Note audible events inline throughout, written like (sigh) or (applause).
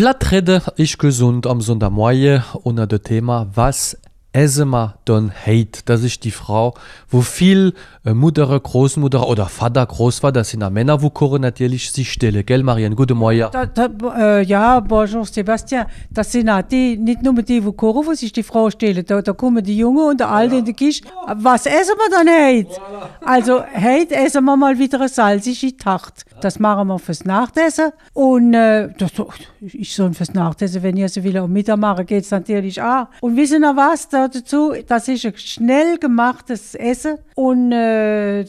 Plattrede ich gesund am Sonntagmorgen. Unter dem Thema Was essen wir dann heute? Das ist die Frau, wo viel äh, Mutter, Großmutter oder Vater, Großvater sind auch Männer, wo kochen natürlich sich stelle, gell Marianne? Guten Morgen. Da, da, äh, ja, bonjour Sebastian. Das sind auch die, nicht nur die, die kochen, wo sich die Frau stellen. Da, da kommen die Jungen und der Alte in die Küche. Was essen wir dann heute? Also, heute essen wir mal wieder eine salzige Tacht. Das machen wir fürs Nachtessen. Und äh, das ist so fürs Nachtessen, wenn ihr so will, am Mittag machen, geht es natürlich auch. Und wissen ihr was da dazu? Das ist ein schnell gemachtes Essen und äh,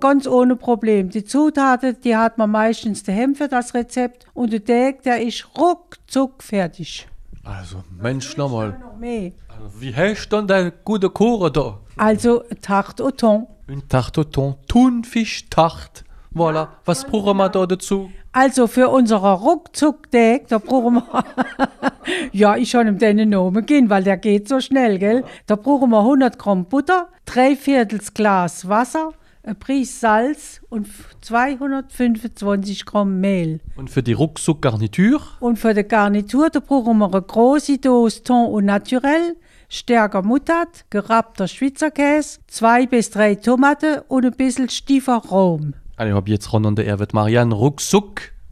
ganz ohne Problem. Die Zutaten, die hat man meistens daheim für das Rezept und der Teig, der ist ruckzuck fertig. Also, Mensch, nochmal. Also, wie heißt dann der gute Kuchen da? Also Tarte au thon. Ein Tarte au thon, Thunfisch-Tacht. Voilà. Was brauchen wir da dazu? Also für unsere Ruckzuck-Tag, da brauchen wir, (laughs) ja, ich schon ihm den Namen gehen, weil der geht so schnell, gell? Da brauchen wir 100 Gramm Butter, drei Viertels Glas Wasser, ein Prise Salz und 225 Gramm Mehl. Und für die Ruckzuck-Garnitur? Und für die Garnitur, da brauchen wir eine große Dose Thon au naturel, stärker Muttat, gerappter Schweizer Käse, zwei bis drei Tomaten und ein bisschen stiefer Rom. Also, ich hab jetzt ran an der Erwit Marianne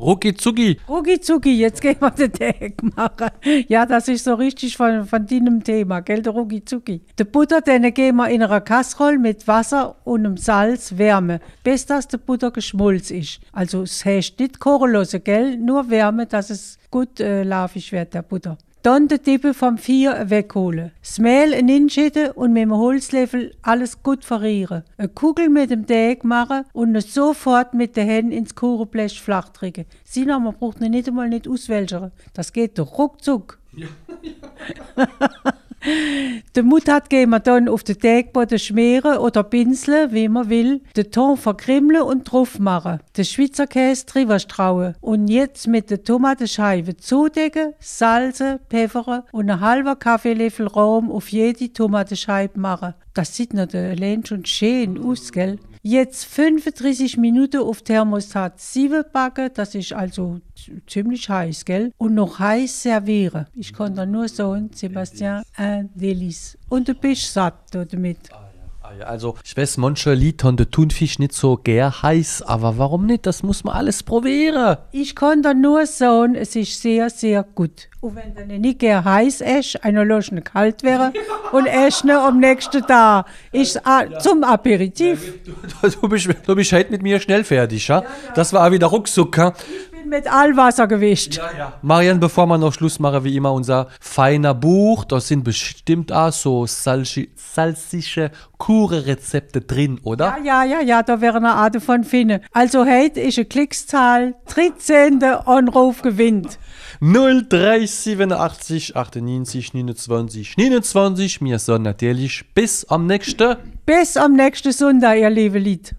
Ruckzuck, Rucki-Zucki. Rucki zucki, jetzt gehen wir den Tag machen. Ja, das ist so richtig von, von deinem Thema, gell, der Rucki zucki. Die Butter, den geben wir in einer Kasserole mit Wasser und einem Salz wärme, bis dass die Butter geschmolzen ist. Also es heißt nicht kochen gell, nur wärme, dass es gut äh, laufig wird, der Butter. Dann die Tippe vom Vier wegholen. Das Mehl hinschütten und mit dem Holzlöffel alles gut verrieren. Eine Kugel mit dem Teig machen und es sofort mit den Händen ins Kuchenblech flach drücken. Sieh noch, man braucht ihn nicht einmal nicht auswälzen. Das geht doch ruckzuck. (laughs) (laughs) Den Muttat geben wir dann auf den Teigboden schmieren oder pinseln, wie man will. Den Ton verkrimmeln und drauf machen. Den Schweizer Käse drüber strauen. Und jetzt mit der Tomatenscheibe zudecken, salzen, pfeffern und einen halben Kaffeelöffel Rahm auf jede Tomatenscheibe machen. Das sieht noch allein schon schön aus, gell? Jetzt 35 Minuten auf Thermostat 7 backen, das ist also ziemlich heiß, gell? Und noch heiß servieren. Ich kann da nur sagen, Sebastian, ein Delice. Und du bist satt damit. Ah ja, Also, ich weiß, manche Lied haben den Thunfisch nicht so gern heiß, aber warum nicht? Das muss man alles probieren. Ich kann da nur sagen, es ist sehr, sehr gut. Und wenn du nicht gern heiß isst, einer lässt ihn kalt wäre (laughs) und ihn am nächsten Tag. Ist äh, zum Aperitif. Du, (laughs) du, bist, du bist heute mit mir schnell fertig, ja? Das war auch wieder ruckzuck, ja? Ich bin mit Allwasser gewischt. Marianne, bevor wir noch Schluss machen, wie immer unser feiner Buch, da sind bestimmt auch so salzige, salzige Kurenrezepte drin, oder? Ja, ja, ja, ja, da wäre eine Art von finden. Also heute ist eine Klickszahl, 13. Anruf gewinnt. 0387 98 29 29. Wir sagen natürlich bis am nächsten. Bis am nächsten Sonntag, ihr liebe Lied.